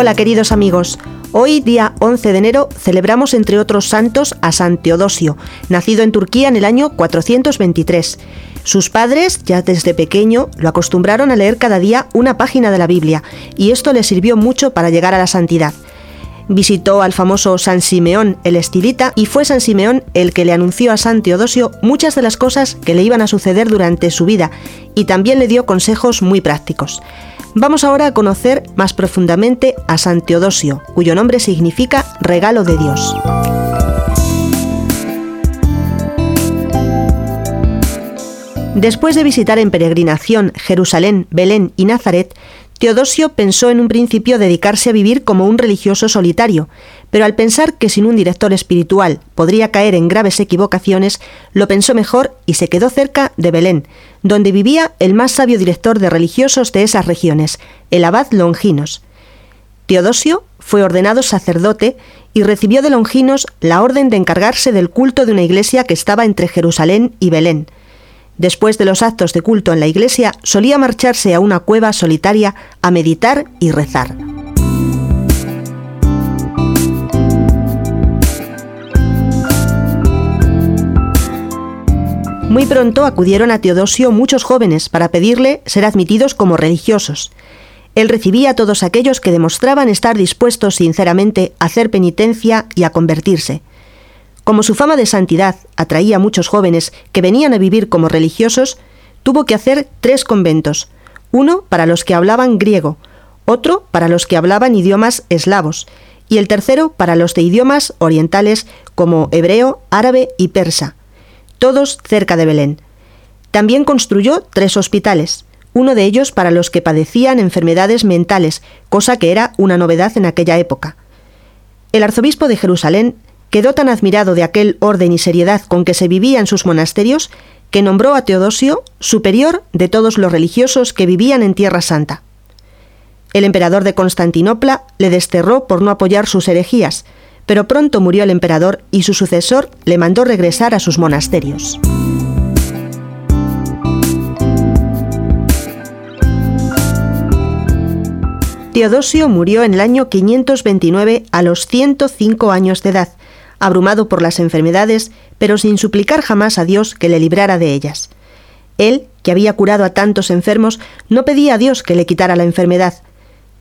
Hola queridos amigos, hoy día 11 de enero celebramos entre otros santos a San Teodosio, nacido en Turquía en el año 423. Sus padres, ya desde pequeño, lo acostumbraron a leer cada día una página de la Biblia, y esto le sirvió mucho para llegar a la santidad. Visitó al famoso San Simeón el estilita y fue San Simeón el que le anunció a San Teodosio muchas de las cosas que le iban a suceder durante su vida y también le dio consejos muy prácticos. Vamos ahora a conocer más profundamente a San Teodosio, cuyo nombre significa regalo de Dios. Después de visitar en peregrinación Jerusalén, Belén y Nazaret, Teodosio pensó en un principio dedicarse a vivir como un religioso solitario, pero al pensar que sin un director espiritual podría caer en graves equivocaciones, lo pensó mejor y se quedó cerca de Belén, donde vivía el más sabio director de religiosos de esas regiones, el abad Longinos. Teodosio fue ordenado sacerdote y recibió de Longinos la orden de encargarse del culto de una iglesia que estaba entre Jerusalén y Belén. Después de los actos de culto en la iglesia, solía marcharse a una cueva solitaria a meditar y rezar. Muy pronto acudieron a Teodosio muchos jóvenes para pedirle ser admitidos como religiosos. Él recibía a todos aquellos que demostraban estar dispuestos sinceramente a hacer penitencia y a convertirse. Como su fama de santidad atraía a muchos jóvenes que venían a vivir como religiosos, tuvo que hacer tres conventos, uno para los que hablaban griego, otro para los que hablaban idiomas eslavos, y el tercero para los de idiomas orientales como hebreo, árabe y persa, todos cerca de Belén. También construyó tres hospitales, uno de ellos para los que padecían enfermedades mentales, cosa que era una novedad en aquella época. El arzobispo de Jerusalén quedó tan admirado de aquel orden y seriedad con que se vivía en sus monasterios que nombró a Teodosio superior de todos los religiosos que vivían en Tierra Santa. El emperador de Constantinopla le desterró por no apoyar sus herejías, pero pronto murió el emperador y su sucesor le mandó regresar a sus monasterios. Teodosio murió en el año 529 a los 105 años de edad, abrumado por las enfermedades, pero sin suplicar jamás a Dios que le librara de ellas. Él, que había curado a tantos enfermos, no pedía a Dios que le quitara la enfermedad.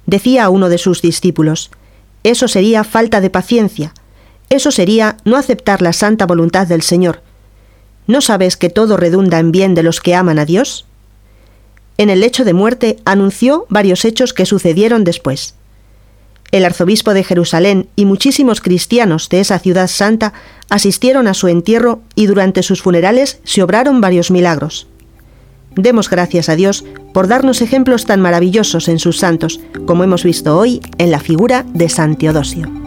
Decía a uno de sus discípulos, eso sería falta de paciencia, eso sería no aceptar la santa voluntad del Señor. ¿No sabes que todo redunda en bien de los que aman a Dios? En el lecho de muerte anunció varios hechos que sucedieron después. El arzobispo de Jerusalén y muchísimos cristianos de esa ciudad santa asistieron a su entierro y durante sus funerales se obraron varios milagros. Demos gracias a Dios por darnos ejemplos tan maravillosos en sus santos, como hemos visto hoy en la figura de San Teodosio.